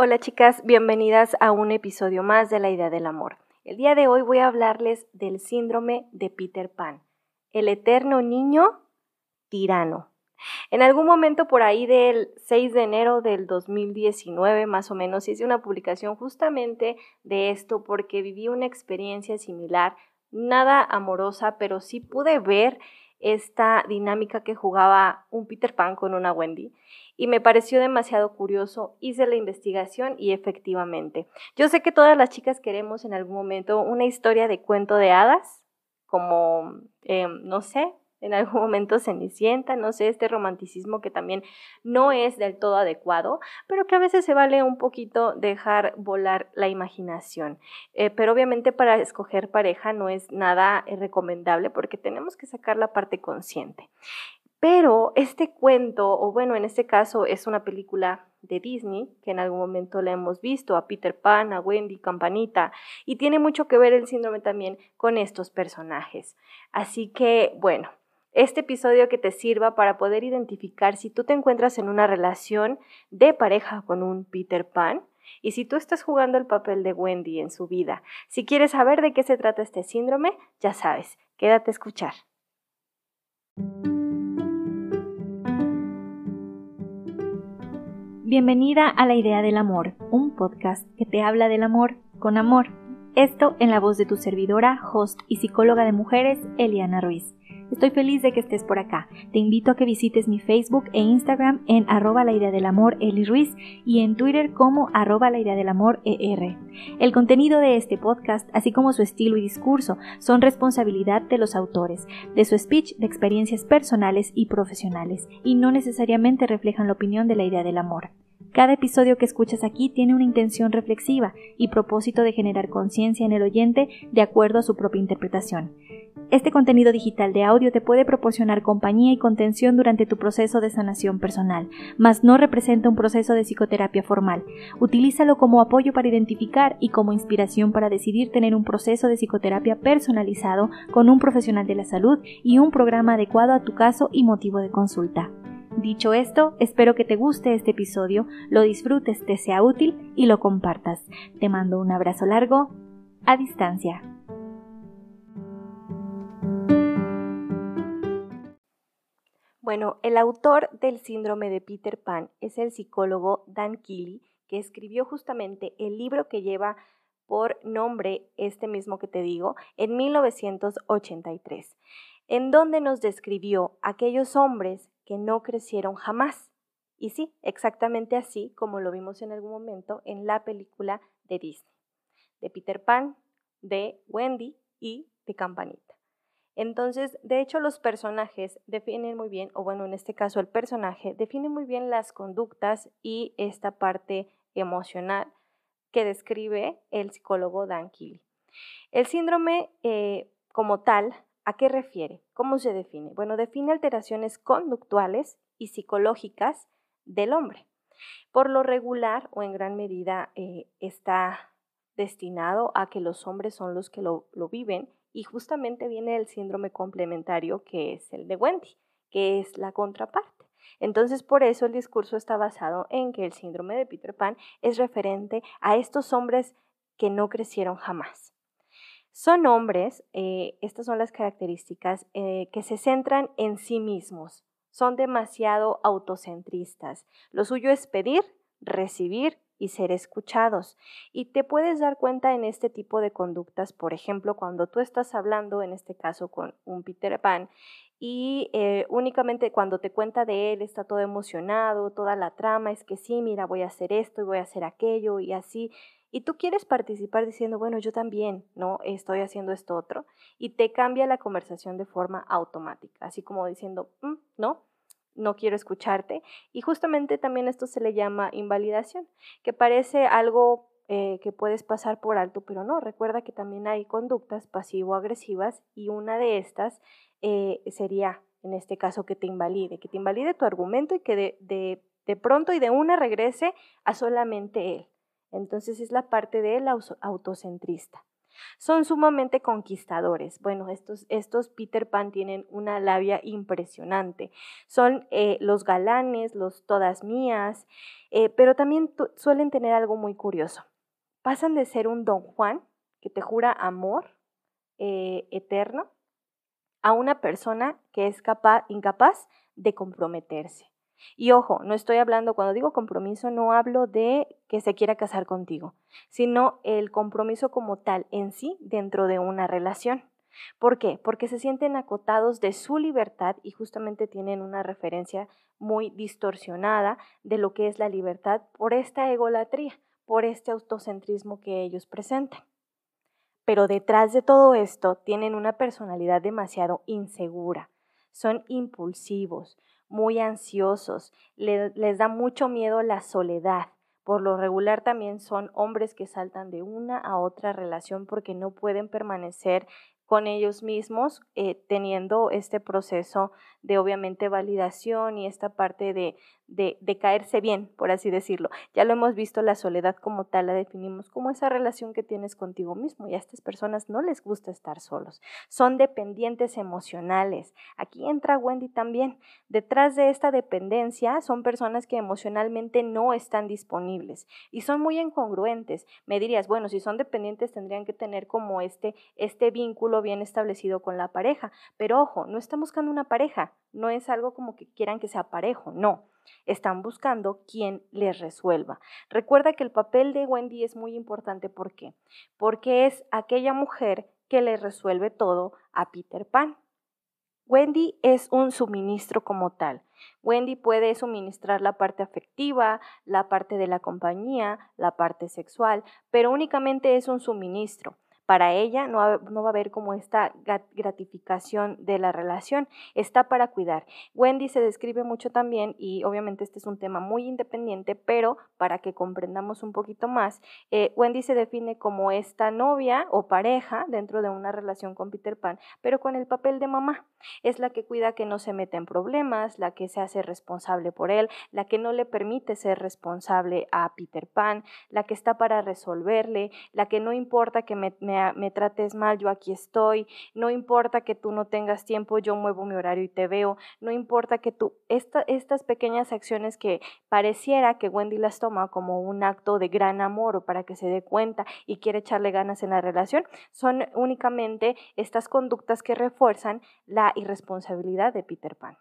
Hola chicas, bienvenidas a un episodio más de la idea del amor. El día de hoy voy a hablarles del síndrome de Peter Pan, el eterno niño tirano. En algún momento por ahí del 6 de enero del 2019 más o menos hice una publicación justamente de esto porque viví una experiencia similar, nada amorosa, pero sí pude ver esta dinámica que jugaba un Peter Pan con una Wendy y me pareció demasiado curioso, hice la investigación y efectivamente. Yo sé que todas las chicas queremos en algún momento una historia de cuento de hadas, como, em, no sé, en algún momento Cenicienta, no sé, este romanticismo que también no es del todo adecuado, pero que a veces se vale un poquito dejar volar la imaginación. Eh, pero obviamente para escoger pareja no es nada eh, recomendable porque tenemos que sacar la parte consciente. Pero este cuento, o bueno, en este caso es una película de Disney, que en algún momento la hemos visto, a Peter Pan, a Wendy, Campanita, y tiene mucho que ver el síndrome también con estos personajes. Así que, bueno, este episodio que te sirva para poder identificar si tú te encuentras en una relación de pareja con un Peter Pan y si tú estás jugando el papel de Wendy en su vida. Si quieres saber de qué se trata este síndrome, ya sabes, quédate a escuchar. Bienvenida a La Idea del Amor, un podcast que te habla del amor con amor. Esto en la voz de tu servidora, host y psicóloga de mujeres, Eliana Ruiz. Estoy feliz de que estés por acá. Te invito a que visites mi Facebook e Instagram en arroba la idea del amor Eli y en Twitter como arroba la idea del amor ER. El contenido de este podcast, así como su estilo y discurso, son responsabilidad de los autores, de su speech, de experiencias personales y profesionales, y no necesariamente reflejan la opinión de la idea del amor. Cada episodio que escuchas aquí tiene una intención reflexiva y propósito de generar conciencia en el oyente de acuerdo a su propia interpretación. Este contenido digital de audio te puede proporcionar compañía y contención durante tu proceso de sanación personal, mas no representa un proceso de psicoterapia formal. Utilízalo como apoyo para identificar y como inspiración para decidir tener un proceso de psicoterapia personalizado con un profesional de la salud y un programa adecuado a tu caso y motivo de consulta. Dicho esto, espero que te guste este episodio, lo disfrutes, te sea útil y lo compartas. Te mando un abrazo largo a distancia. Bueno, el autor del síndrome de Peter Pan es el psicólogo Dan Keely, que escribió justamente el libro que lleva por nombre este mismo que te digo en 1983, en donde nos describió aquellos hombres que no crecieron jamás. Y sí, exactamente así como lo vimos en algún momento en la película de Disney, de Peter Pan, de Wendy y de Campanita. Entonces, de hecho, los personajes definen muy bien, o bueno, en este caso el personaje define muy bien las conductas y esta parte emocional que describe el psicólogo Dan Keely. El síndrome eh, como tal ¿A qué refiere? ¿Cómo se define? Bueno, define alteraciones conductuales y psicológicas del hombre. Por lo regular o en gran medida eh, está destinado a que los hombres son los que lo, lo viven y justamente viene el síndrome complementario que es el de Wendy, que es la contraparte. Entonces, por eso el discurso está basado en que el síndrome de Peter Pan es referente a estos hombres que no crecieron jamás. Son hombres, eh, estas son las características, eh, que se centran en sí mismos, son demasiado autocentristas. Lo suyo es pedir, recibir y ser escuchados. Y te puedes dar cuenta en este tipo de conductas, por ejemplo, cuando tú estás hablando, en este caso con un Peter Pan, y eh, únicamente cuando te cuenta de él está todo emocionado, toda la trama es que sí, mira, voy a hacer esto y voy a hacer aquello y así, y tú quieres participar diciendo, bueno, yo también, ¿no? Estoy haciendo esto otro, y te cambia la conversación de forma automática, así como diciendo, mm, no, no quiero escucharte. Y justamente también esto se le llama invalidación, que parece algo eh, que puedes pasar por alto, pero no, recuerda que también hay conductas pasivo-agresivas y una de estas eh, sería, en este caso, que te invalide, que te invalide tu argumento y que de, de, de pronto y de una regrese a solamente él. Entonces es la parte del autocentrista. Son sumamente conquistadores. Bueno, estos, estos Peter Pan tienen una labia impresionante. Son eh, los galanes, los todas mías, eh, pero también suelen tener algo muy curioso. Pasan de ser un don Juan que te jura amor eh, eterno a una persona que es capaz, incapaz de comprometerse. Y ojo, no estoy hablando, cuando digo compromiso, no hablo de que se quiera casar contigo, sino el compromiso como tal en sí dentro de una relación. ¿Por qué? Porque se sienten acotados de su libertad y justamente tienen una referencia muy distorsionada de lo que es la libertad por esta egolatría, por este autocentrismo que ellos presentan. Pero detrás de todo esto tienen una personalidad demasiado insegura, son impulsivos, muy ansiosos, les da mucho miedo la soledad. Por lo regular también son hombres que saltan de una a otra relación porque no pueden permanecer con ellos mismos, eh, teniendo este proceso de obviamente validación y esta parte de, de, caerse bien, por así decirlo. Ya lo hemos visto, la soledad como tal la definimos como esa relación que tienes contigo mismo y a estas personas no les gusta estar solos. Son dependientes emocionales. Aquí entra Wendy también. Detrás de esta dependencia son personas que emocionalmente no están disponibles y son muy incongruentes. Me dirías, bueno, si son dependientes tendrían que tener como este, este vínculo bien establecido con la pareja, pero ojo, no están buscando una pareja, no es algo como que quieran que sea parejo, no. Están buscando quien les resuelva. Recuerda que el papel de Wendy es muy importante. ¿Por qué? Porque es aquella mujer que le resuelve todo a Peter Pan. Wendy es un suministro como tal. Wendy puede suministrar la parte afectiva, la parte de la compañía, la parte sexual, pero únicamente es un suministro para ella no, va a haber como esta gratificación de la relación, está para cuidar. Wendy se describe mucho también, y obviamente este es un tema muy independiente, pero para que comprendamos un poquito más, eh, Wendy se define como esta novia o pareja dentro de una relación con Peter Pan, pero con el papel de mamá. Es la que cuida que no se meta en problemas, la que se hace responsable por él, la que no le permite ser responsable a Peter Pan, la que está para resolverle, la que no importa que me me, trates mal, yo aquí estoy, no importa que tú no tengas tiempo, yo muevo mi horario y te veo, no importa que tú, estas pequeñas acciones que pareciera que Wendy las toma como un acto de gran amor o para que se dé cuenta y quiere echarle ganas en la relación, son únicamente estas conductas que refuerzan la irresponsabilidad de Peter Pan.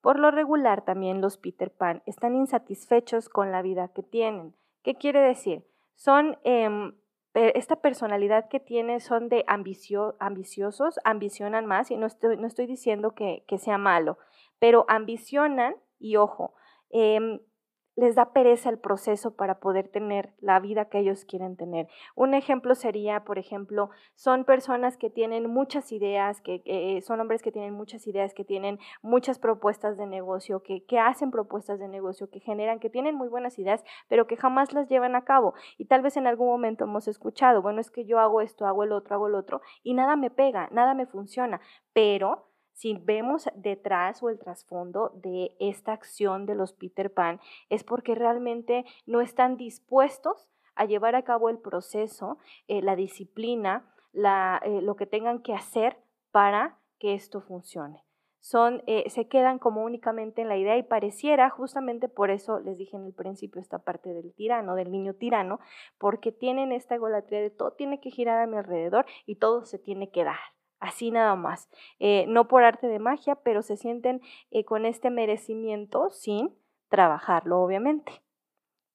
Por lo regular también los Peter Pan están insatisfechos con la vida que tienen. ¿Qué quiere decir? Son em, esta personalidad que tiene son de ambiciosos, ambicionan más, y no estoy, no estoy diciendo que, que, sea malo, pero ambicionan, y ojo, eh, les da pereza el proceso para poder tener la vida que ellos quieren tener. Un ejemplo sería, por ejemplo, son personas que tienen muchas ideas, que eh, son hombres que tienen muchas ideas, que tienen muchas propuestas de negocio, que, que hacen propuestas de negocio, que generan, que tienen muy buenas ideas, pero que jamás las llevan a cabo. Y tal vez en algún momento hemos escuchado, bueno, es que yo hago esto, hago el otro, hago el otro, y nada me pega, nada me funciona, pero si vemos detrás o el trasfondo de esta acción de los Peter Pan, es porque realmente no están dispuestos a llevar a cabo el proceso, eh, la disciplina, eh, lo que tengan que hacer para que esto funcione. Son, eh, se quedan como únicamente en la idea y pareciera, justamente por eso les dije en el principio esta parte del tirano, del niño tirano, porque tienen esta egolatría de todo tiene que girar a mi alrededor y todo se tiene que dar así nada más. Eh, no por arte de magia, pero se sienten eh, con este merecimiento sin trabajarlo, obviamente.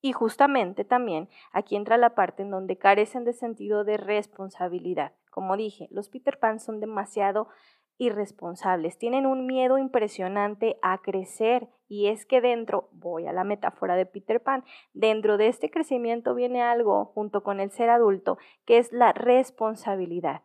Y justamente también aquí entra la parte en donde carecen de sentido de responsabilidad. Como dije, los Peter Pan son demasiado irresponsables, tienen un miedo impresionante a crecer y es que dentro, voy a la metáfora de Peter Pan, dentro de este crecimiento viene algo junto con el ser adulto que es la responsabilidad.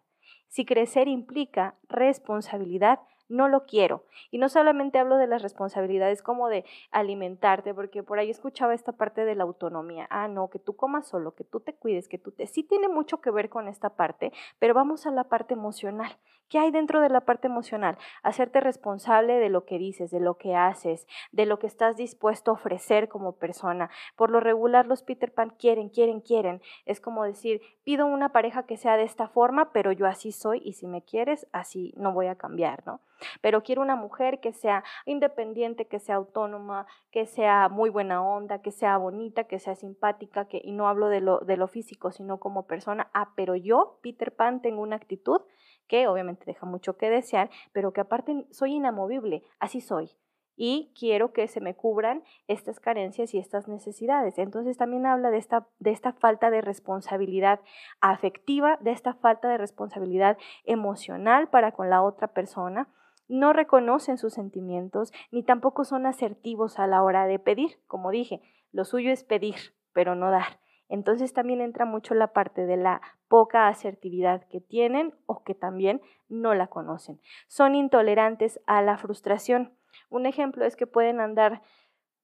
Si crecer implica responsabilidad, no lo quiero. Y no solamente hablo de las responsabilidades como de alimentarte, porque por ahí escuchaba esta parte de la autonomía. Ah, no, que tú comas solo, que tú te cuides, que tú te... Sí tiene mucho que ver con esta parte, pero vamos a la parte emocional. ¿Qué hay dentro de la parte emocional? Hacerte responsable de lo que dices, de lo que haces, de lo que estás dispuesto a ofrecer como persona. Por lo regular los Peter Pan quieren, quieren, quieren. Es como decir, pido una pareja que sea de esta forma, pero yo así soy y si me quieres, así no voy a cambiar, ¿no? Pero quiero una mujer que sea independiente, que sea autónoma, que sea muy buena onda, que sea bonita, que sea simpática, que, y no hablo de lo, de lo físico, sino como persona. Ah, pero yo, Peter Pan, tengo una actitud que obviamente deja mucho que desear, pero que aparte soy inamovible, así soy. Y quiero que se me cubran estas carencias y estas necesidades. Entonces también habla de esta, de esta falta de responsabilidad afectiva, de esta falta de responsabilidad emocional para con la otra persona. No reconocen sus sentimientos ni tampoco son asertivos a la hora de pedir. Como dije, lo suyo es pedir, pero no dar. Entonces también entra mucho la parte de la poca asertividad que tienen o que también no la conocen. Son intolerantes a la frustración. Un ejemplo es que pueden andar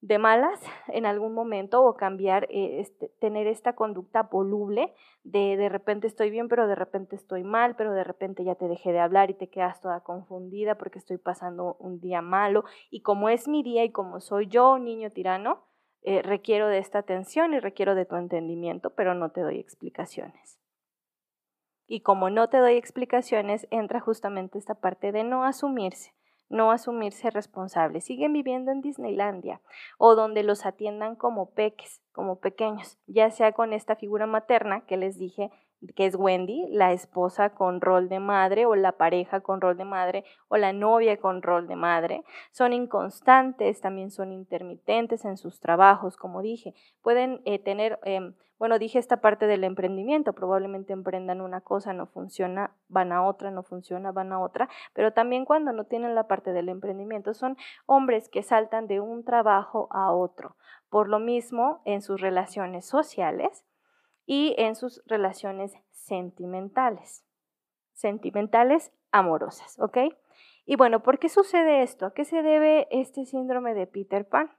de malas en algún momento o cambiar, eh, este, tener esta conducta voluble de de repente estoy bien, pero de repente estoy mal, pero de repente ya te dejé de hablar y te quedas toda confundida porque estoy pasando un día malo y como es mi día y como soy yo, niño tirano, eh, requiero de esta atención y requiero de tu entendimiento, pero no te doy explicaciones. Y como no te doy explicaciones, entra justamente esta parte de no asumirse, no asumirse responsable. Siguen viviendo en Disneylandia o donde los atiendan como peques, como pequeños, ya sea con esta figura materna que les dije que es Wendy, la esposa con rol de madre o la pareja con rol de madre o la novia con rol de madre. Son inconstantes, también son intermitentes en sus trabajos, como dije. Pueden eh, tener, em, bueno, dije esta parte del emprendimiento, probablemente emprendan una cosa, no funciona, van a otra, no funciona, van a otra, pero también cuando no tienen la parte del emprendimiento, son hombres que saltan de un trabajo a otro. Por lo mismo, en sus relaciones sociales, y en sus relaciones sentimentales. Sentimentales amorosas, ¿ok? Y bueno, ¿por qué sucede esto? ¿A qué se debe este síndrome de Peter Pan?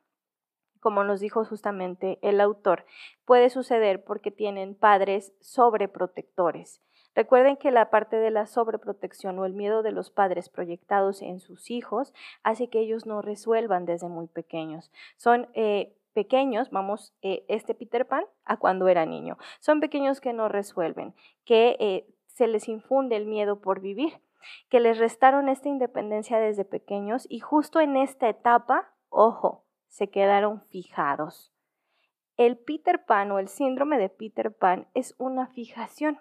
Como nos dijo justamente el autor, puede suceder porque tienen padres sobreprotectores. Recuerden que la parte de la sobreprotección o el miedo de los padres proyectados en sus hijos hace que ellos no resuelvan desde muy pequeños. Son eh, pequeños, vamos, eh, este Peter Pan a cuando era niño. Son pequeños que no resuelven, que eh, se les infunde el miedo por vivir, que les restaron esta independencia desde pequeños y justo en esta etapa, ojo, se quedaron fijados. El Peter Pan o el síndrome de Peter Pan es una fijación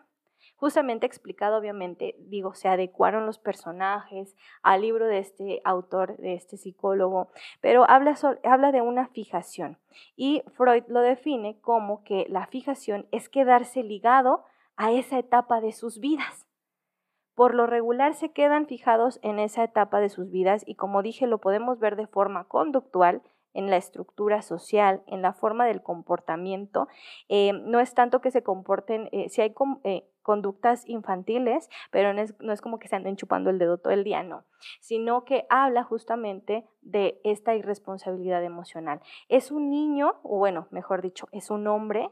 justamente explicado, obviamente, digo, se adecuaron los personajes al libro de este autor, de este psicólogo, pero habla, habla de una fijación y Freud lo define como que la fijación es quedarse ligado a esa etapa de sus vidas. Por lo regular se quedan fijados en esa etapa de sus vidas y como dije lo podemos ver de forma conductual en la estructura social, en la forma del comportamiento. Eh, no es tanto que se comporten, eh, si hay eh, conductas infantiles, pero no es, no es, como que se anden chupando el dedo todo el día, no, sino que habla justamente de esta irresponsabilidad emocional. Es un niño, o bueno, mejor dicho, es un hombre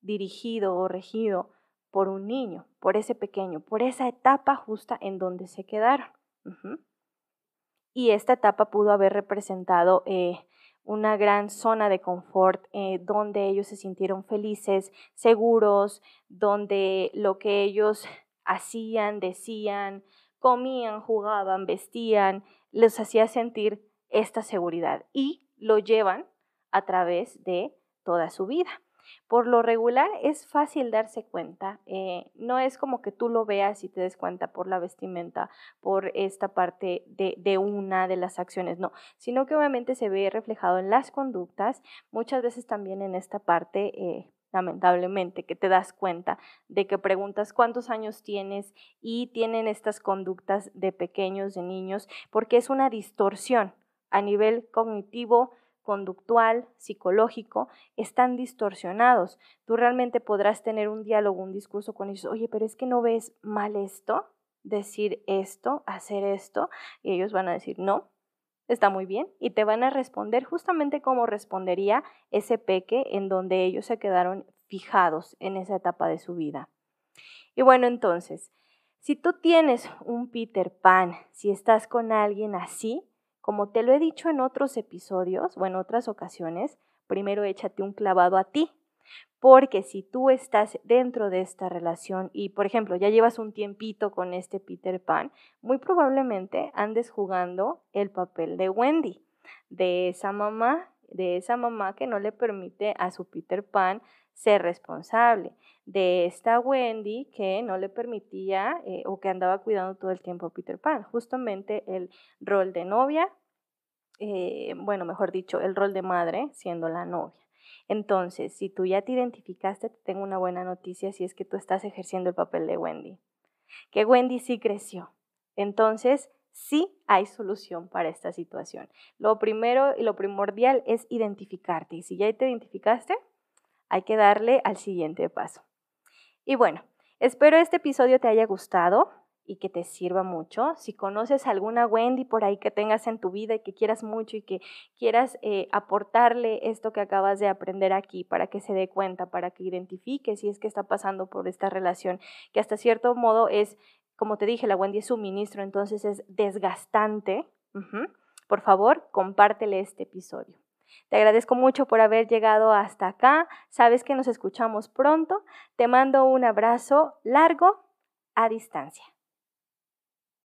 dirigido o regido por un niño, por ese pequeño, por esa etapa justa en donde se quedaron. Y esta etapa pudo haber representado una gran zona de confort eh, donde ellos se sintieron felices, seguros, donde lo que ellos hacían, decían, comían, jugaban, vestían, les hacía sentir esta seguridad y lo llevan a través de toda su vida. Por lo regular es fácil darse cuenta, eh, no es como que tú lo veas y te des cuenta por la vestimenta, por esta parte de, una de las acciones, no, sino que obviamente se ve reflejado en las conductas, muchas veces también en esta parte eh, lamentablemente, que te das cuenta de que preguntas cuántos años tienes y tienen estas conductas de pequeños, de niños, porque es una distorsión a nivel cognitivo, conductual, psicológico, están distorsionados. Tú realmente podrás tener un diálogo, un discurso con ellos, oye, pero es que no ves mal esto, decir esto, hacer esto, y ellos van a decir no, está muy bien, y te van a responder justamente como respondería ese peque en donde ellos se quedaron fijados en esa etapa de su vida. Y bueno, entonces, si tú tienes un Peter Pan, si estás con alguien así, como te lo he dicho en otros episodios o en otras ocasiones, primero échate un clavado a ti, porque si tú estás dentro de esta relación y, por ejemplo, ya llevas un tiempito con este Peter Pan, muy probablemente andes jugando el papel de Wendy, de esa mamá, de esa mamá que no le permite a su Peter Pan ser responsable, de esta Wendy que no le permitía eh, o que andaba cuidando todo el tiempo a Peter Pan, justamente el rol de novia, eh, bueno, mejor dicho, el rol de madre siendo la novia. Entonces, si tú ya te identificaste, te tengo una buena noticia si es que tú estás ejerciendo el papel de Wendy. Que Wendy sí creció. Entonces, sí hay solución para esta situación. Lo primero y lo primordial es identificarte. Y si ya te identificaste, hay que darle al siguiente paso. Y bueno, espero este episodio te haya gustado y que te sirva mucho. Si conoces alguna Wendy por ahí que tengas en tu vida y que quieras mucho y que quieras eh, aportarle esto que acabas de aprender aquí para que se dé cuenta, para que identifique si es que está pasando por esta relación, que hasta cierto modo es, como te dije, la Wendy es suministro, entonces es desgastante. Por favor, compártele este episodio. Te agradezco mucho por haber llegado hasta acá. Sabes que nos escuchamos pronto. Te mando un abrazo largo a distancia.